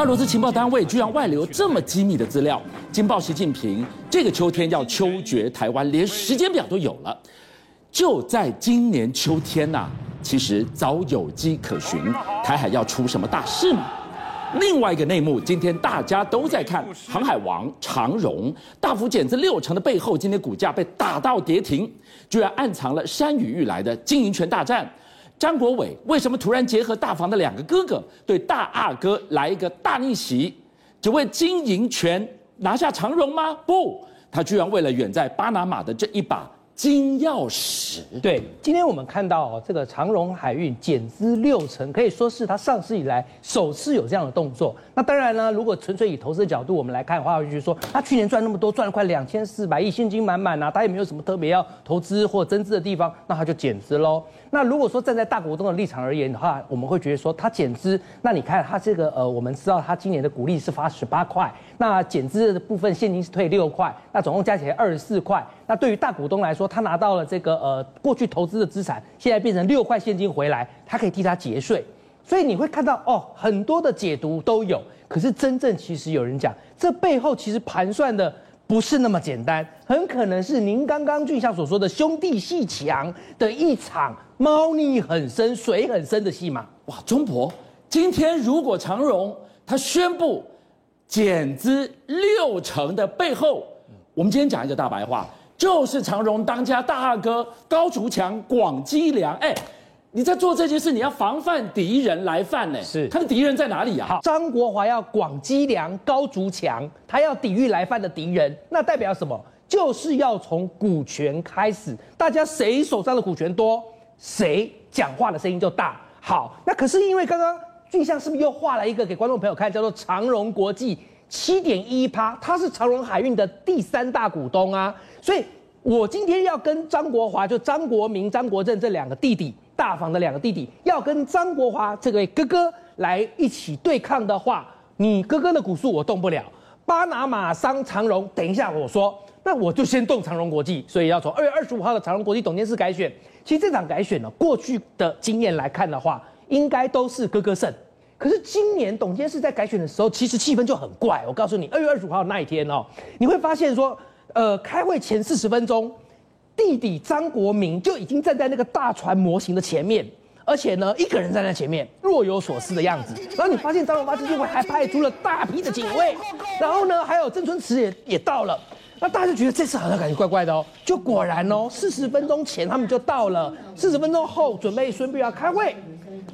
俄罗斯情报单位居然外流这么机密的资料，惊爆习近平这个秋天要秋决台湾，连时间表都有了。就在今年秋天呐、其实早有迹可循，台海要出什么大事吗？另外一个内幕，今天大家都在看航海王长荣大幅减资六成的背后，今天股价被打到跌停，居然暗藏了山雨欲来的经营权大战。张国伟为什么突然结合大房的两个哥哥，对大阿哥来一个大逆袭，只为经营权拿下长荣吗？不，他居然为了远在巴拿马的这一把。金钥匙。对，今天我们看到哦，这个长荣海运减资六成，可以说是它上市以来首次有这样的动作。那当然呢，如果纯粹以投资的角度我们来看的话，就是说它去年赚那么多，赚了快两千四百亿，现金满满啊，它也没有什么特别要投资或增资的地方，那它就减资喽。那如果说站在大股东的立场而言的话，我们会觉得说它减资，那你看它这个呃，我们知道它今年的股利是发十八块，那减资的部分现金是退六块，那总共加起来二十四块。那对于大股东来说，他拿到了这个呃过去投资的资产，现在变成六块现金回来，他可以替他节税。所以你会看到哦，很多的解读都有。可是真正其实有人讲，这背后其实盘算的不是那么简单，很可能是您刚刚俊相所说的兄弟鬩墙的一场猫腻很深、水很深的戏码。哇，钟博，今天如果长荣他宣布减资六成的背后，我们今天讲一个大白话。就是长荣当家大阿哥高竹强、广积粮，哎，你在做这件事，你要防范敌人来犯呢。是，他的敌人在哪里呀？好，张国华要广积粮、高筑墙，他要抵御来犯的敌人，那代表什么？就是要从股权开始，大家谁手上的股权多，谁讲话的声音就大。好，那可是因为刚刚俊相是不是又画了一个给观众朋友看，叫做长荣国际。七点一趴，他是长荣海运的第三大股东啊，所以我今天要跟张国华，就张国明、张国政这两个弟弟，大房的两个弟弟，要跟张国华这位哥哥来一起对抗的话，你哥哥的股数我动不了，巴拿马商长荣，等一下我说，那我就先动长荣国际，所以要从二月二十五号的长荣国际董监事改选，其实这场改选呢，过去的经验来看的话，应该都是哥哥胜。可是今年董监事在改选的时候，其实气氛就很怪。我告诉你，二月二十五号那一天哦，你会发现说，呃，开会前四十分钟，弟弟张国明就已经站在那个大船模型的前面，而且呢，一个人站在前面，若有所思的样子。然后你发现张荣发基金会还派出了大批的警卫，然后呢，还有郑春池也也到了。那大家就觉得这次好像感觉怪怪的哦。就果然哦，四十分钟前他们就到了，四十分钟后准备宣布要开会。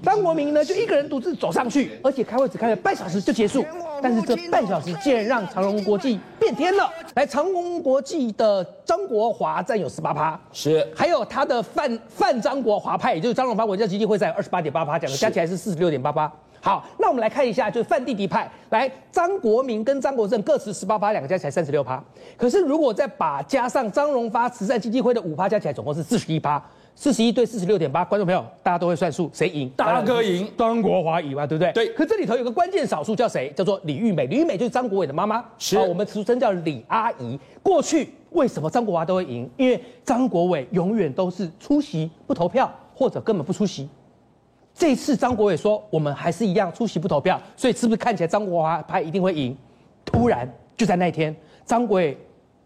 张国明呢，就一个人独自走上去，而且开会只开了半小时就结束。但是这半小时竟然让长荣国际变天了。来，长荣国际的张国华占有十八趴，是，还有他的范范张国华派，也就是张荣发国家基金会在二十八点八趴，讲的加起来是四十六点八八。好，那我们来看一下，就是范弟弟派，来张国明跟张国政各持十八趴，两个加起来三十六趴。可是如果再把加上张荣发慈善基金会的五趴加起来，总共是四十一趴。四十一对四十六点八，观众朋友，大家都会算数，谁赢？大哥赢，张国华赢嘛，对不对？对。可这里头有个关键少数，叫谁？叫做李玉美。李玉美就是张国伟的妈妈，是。我们俗称叫李阿姨。过去为什么张国华都会赢？因为张国伟永远都是出席不投票，或者根本不出席。这次张国伟说，我们还是一样出席不投票，所以是不是看起来张国华派一定会赢？突然就在那一天，张国伟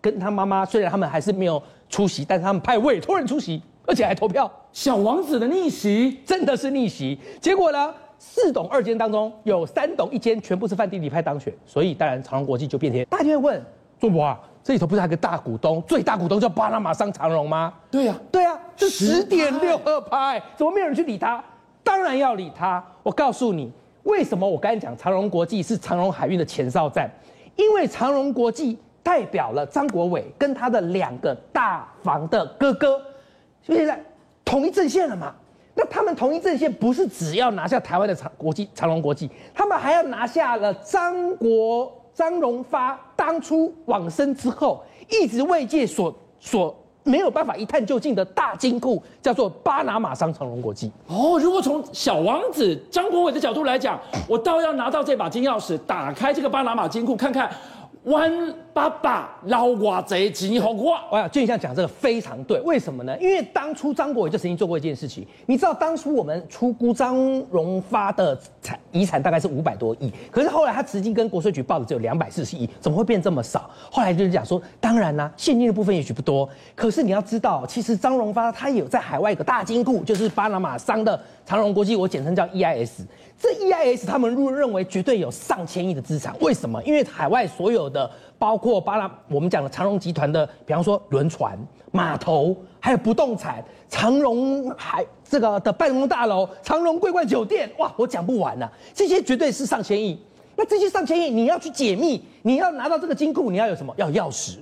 跟他妈妈虽然他们还是没有出席，但是他们派委托人出席。而且还投票，小王子的逆袭真的是逆袭。结果呢，四董二监当中有三董一监全部是范弟弟派当选，所以当然长荣国际就变天。大家就会问钟博啊，这里头不是还有个大股东，最大股东叫巴拿马商长荣吗？对呀、啊，对呀、啊，是十点六二派，怎么没有人去理他？当然要理他。我告诉你，为什么我刚才讲长荣国际是长荣海运的前哨站？因为长荣国际代表了张国伟跟他的两个大房的哥哥。就现在统一阵线了嘛？那他们统一阵线不是只要拿下台湾的长国际长荣国际，他们还要拿下了张国张荣发当初往生之后一直未界所所没有办法一探究竟的大金库，叫做巴拿马商长荣国际。哦，如果从小王子张国伟的角度来讲，我倒要拿到这把金钥匙，打开这个巴拿马金库，看看弯爸爸捞我贼吉红花。我想俊相讲这个非常对，为什么呢？因为当初张国伟就曾经做过一件事情，你知道当初我们出估张荣发的产遗产大概是五百多亿，可是后来他直接跟国税局报的只有两百四十亿，怎么会变这么少？后来就是讲说，当然啦、现金的部分也许不多，可是你要知道，其实张荣发他有在海外一个大金库，就是巴拿马商的长荣国际，我简称叫 EIS。这 EIS 他们认认为绝对有上千亿的资产，为什么？因为海外所有的，包括巴拉我们讲的长荣集团的，比方说轮船、码头，还有不动产，长荣海这个的办公大楼、长荣桂冠酒店，哇，我讲不完了，这些绝对是上千亿。那这些上千亿，你要去解密，你要拿到这个金库，你要有什么？要钥匙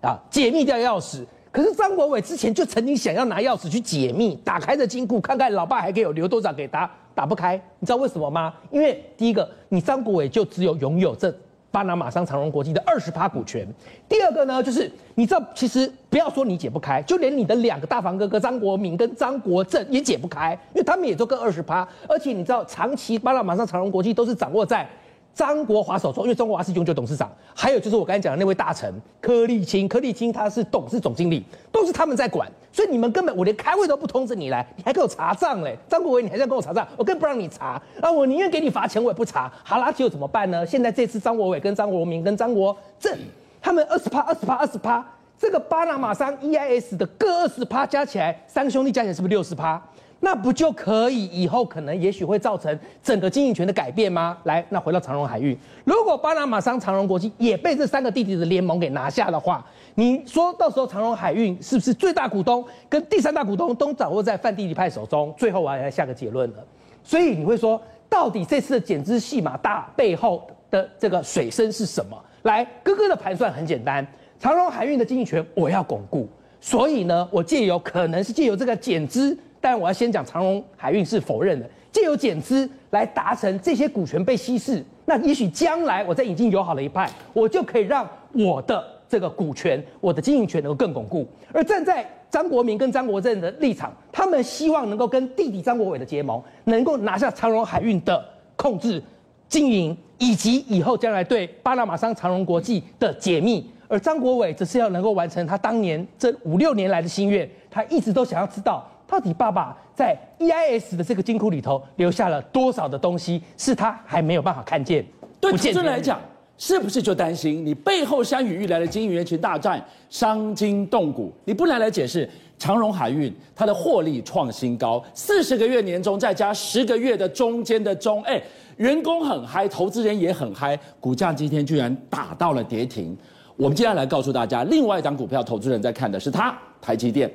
啊，解密掉钥匙。可是张国伟之前就曾经想要拿钥匙去解密，打开这金库，看看老爸还可以有留多少给他。打不开，你知道为什么吗？因为第一个，你张国伟就只有拥有这巴拿马商长荣国际的二十趴股权。第二个呢，就是你知道，其实不要说你解不开，就连你的两个大房哥哥张国民跟张国正也解不开，因为他们也都各二十趴。而且你知道，长期巴拿马商长荣国际都是掌握在。张国华手中，因为张国华是永久董事长，还有就是我刚才讲的那位大臣柯立青，柯立青他是董事总经理，都是他们在管，所以你们根本我连开会都不通知你来，你还给我查账嘞？张国伟，你还在跟我查账，我更不让你查啊！我宁愿给你罚钱，我也不查。好啦，结果怎么办呢？现在这次张国伟跟张国铭跟张国正他们二十趴、二十趴、二十趴，这个巴拿马商 EIS 的各二十趴加起来，三个兄弟加起来是不是六十趴？那不就可以以后可能也许会造成整个经营权的改变吗？来，那回到长荣海运，如果巴拿马商长荣国际也被这三个弟弟的联盟给拿下的话，你说到时候长荣海运是不是最大股东跟第三大股东都掌握在范弟弟派手中？最后我要下个结论了。所以你会说，到底这次的减资戏码大背后的这个水深是什么？来，哥哥的盘算很简单，长荣海运的经营权我要巩固，所以呢，我借由可能是借由这个减资。但我要先讲长荣海运是否认的，借由减资来达成这些股权被稀释，那也许将来我在引进友好的一派，我就可以让我的这个股权、我的经营权能够更巩固。而站在张国民跟张国政的立场，他们希望能够跟弟弟张国伟的结盟，能够拿下长荣海运的控制、经营，以及以后将来对巴拿马商长荣国际的解密。而张国伟则是要能够完成他当年这五六年来的心愿，他一直都想要知道。到底爸爸在 EIS 的这个金库里头留下了多少的东西，是他还没有办法看见？对投资人来讲，是不是就担心你背后山雨欲来的经营权权大战，伤筋动骨？你不来来解释，长荣海运它的获利创新高，四十个月年终再加十个月的中间的中，哎，员工很嗨，投资人也很嗨，股价今天居然打到了跌停。我们接下来告诉大家，另外一档股票，投资人在看的是它，台积电。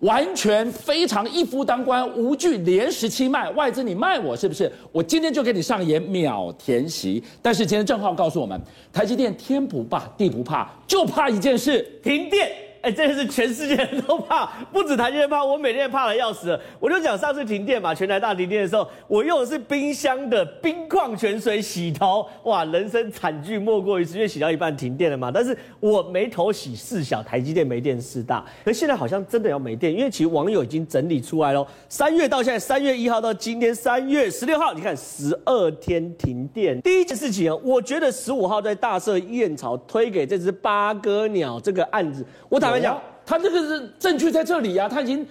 完全非常一夫当关，无惧连十期卖外资，你卖我是不是？我今天就给你上演秒填席。但是今天正浩告诉我们，台积电天不怕地不怕，就怕一件事，停电。哎，这个是全世界人都怕，不止台积电怕，我每天怕的要死了。我就讲上次停电嘛，全台大停电的时候，我用的是冰箱的冰矿泉水洗头，哇，人生惨剧莫过于此，因为洗到一半停电了嘛。但是我没头洗事小，台积电没电事大。可现在好像真的要没电，因为其实网友已经整理出来了。三月到现在，三月一号到今天三月十六号，你看十二天停电。第一件事情啊，我觉得十五号在大社燕巢推给这只八哥鸟这个案子，我打。讲，他这个是证据在这里呀、啊，他已经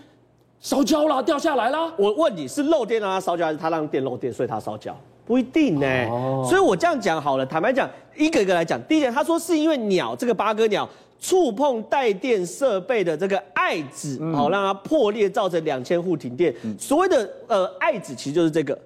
烧焦了，掉下来了。我问你是漏电让他烧焦，还是他让电漏电，所以他烧焦？不一定呢、欸。哦、所以我这样讲好了，坦白讲，一个一个来讲。第一点，他说是因为鸟这个八哥鸟触碰带电设备的这个爱子，好、嗯、让它破裂，造成两千户停电。嗯、所谓的呃爱子，其实就是这个。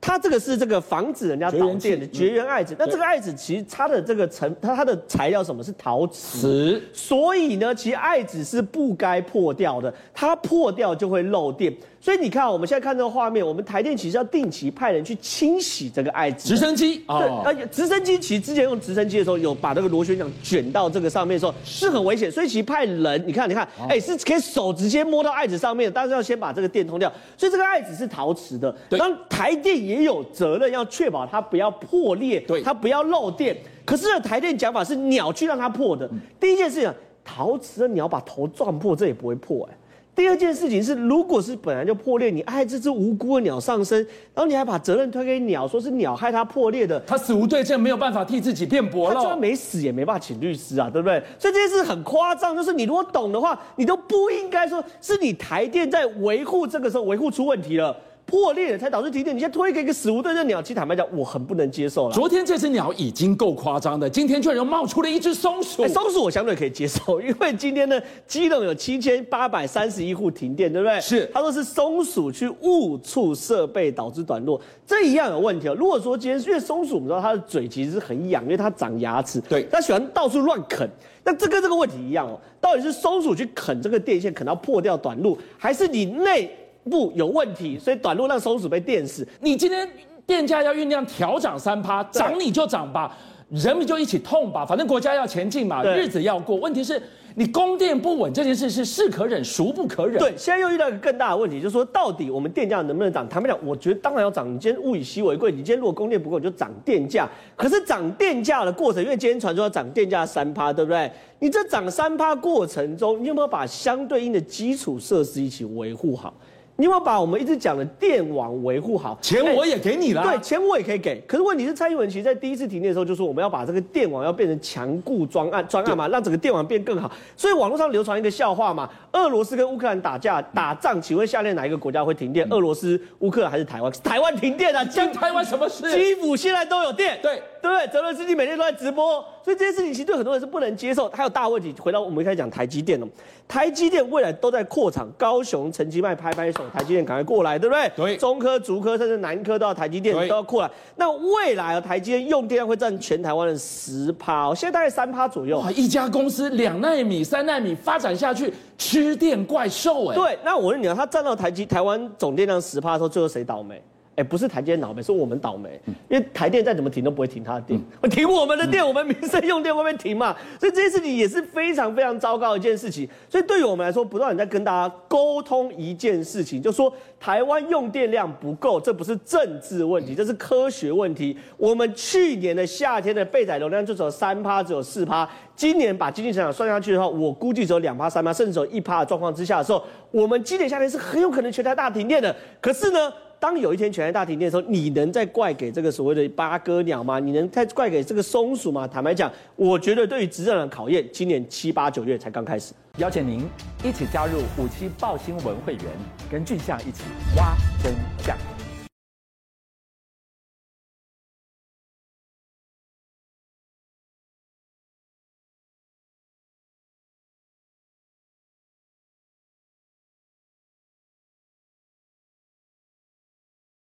它这个是这个防止人家导电的绝缘爱子，那这个爱子其实它的这个成它它的材料什么是陶瓷，所以呢，其实爱子是不该破掉的，它破掉就会漏电。所以你看，我们现在看这个画面，我们台电其实要定期派人去清洗这个爱子。直升机，对，而且直升机其实之前用直升机的时候，有把那个螺旋桨卷到这个上面的时候，是很危险。所以其实派人，你看，你看，哎，是可以手直接摸到爱子上面，但是要先把这个电通掉。所以这个爱子是陶瓷的，对。然后台电也有责任要确保它不要破裂，对，它不要漏电。可是呢，台电讲法是鸟去让它破的。第一件事情，陶瓷的鸟把头撞破，这也不会破，哎。第二件事情是，如果是本来就破裂，你爱这只无辜的鸟上身，然后你还把责任推给鸟，说是鸟害它破裂的，他死无对证，没有办法替自己辩驳了。他就算没死也没办法请律师啊，对不对？所以这件事很夸张，就是你如果懂的话，你都不应该说是你台电在维护，这个时候维护出问题了。破裂了才导致停电，你先推给一个死无对证鸟，其实坦白讲，我很不能接受了。昨天这只鸟已经够夸张的，今天居然又冒出了一只松鼠。欸、松鼠我相对可以接受，因为今天呢，基隆有七千八百三十一户停电，对不对？是，他说是松鼠去误触设备导致短路，这一样有问题哦。如果说今天因为松鼠，我们知道它的嘴其实是很痒，因为它长牙齿，对，它喜欢到处乱啃。那这跟这个问题一样哦，到底是松鼠去啃这个电线，啃到破掉短路，还是你内？不有问题，所以短路让松鼠被电死。你今天电价要酝酿调涨三趴，涨你就涨吧，人民就一起痛吧，反正国家要前进嘛，日子要过。问题是你供电不稳这件事是是可忍孰不可忍。对，现在又遇到一个更大的问题，就是说到底我们电价能不能涨？坦白讲，我觉得当然要涨。你今天物以稀为贵，你今天如果供电不够，你就涨电价。可是涨电价的过程，因为今天传说要涨电价三趴，对不对？你这涨三趴过程中，你有没有把相对应的基础设施一起维护好？你有没有把我们一直讲的电网维护好？钱我也给你了。对，钱我也可以给。可是问题是，蔡英文其实在第一次停电的时候就说，我们要把这个电网要变成强固专案专案嘛，让整个电网变更好。所以网络上流传一个笑话嘛，俄罗斯跟乌克兰打架打仗，请问下列哪一个国家会停电？俄罗斯、乌克兰还是台湾？台湾停电啊！关台湾什么事？基辅现在都有电。对。对不对？泽伦斯基每天都在直播，所以这件事情其实对很多人是不能接受。还有大问题，回到我们一开始讲台积电哦，台积电未来都在扩厂，高雄陈其迈拍拍手，台积电赶快过来，对不对？对。中科、竹科甚至南科都要台积电都要过来。那未来啊，台积电用电量会占全台湾的十趴，现在大概三趴左右。哇，一家公司两纳米、三纳米发展下去，吃电怪兽哎。对，那我问你啊，它占到台积台湾总电量十趴的时候，最后谁倒霉？哎，不是台积电倒霉，是我们倒霉。因为台电再怎么停都不会停它的电，嗯、停我们的电，我们民生用电会不会停嘛？所以这件事情也是非常非常糟糕的一件事情。所以对于我们来说，不断在跟大家沟通一件事情，就说台湾用电量不够，这不是政治问题，这是科学问题。我们去年的夏天的备载容量就只有三趴，只有四趴。今年把经济成长算下去的话，我估计只有两趴、三趴，甚至只有一趴的状况之下的时候，我们今年夏天是很有可能全台大停电的。可是呢？当有一天全台大停电的时候，你能再怪给这个所谓的八哥鸟吗？你能再怪给这个松鼠吗？坦白讲，我觉得对于执政的考验，今年七八九月才刚开始。邀请您一起加入五七报新闻会员，跟俊相一起挖真相。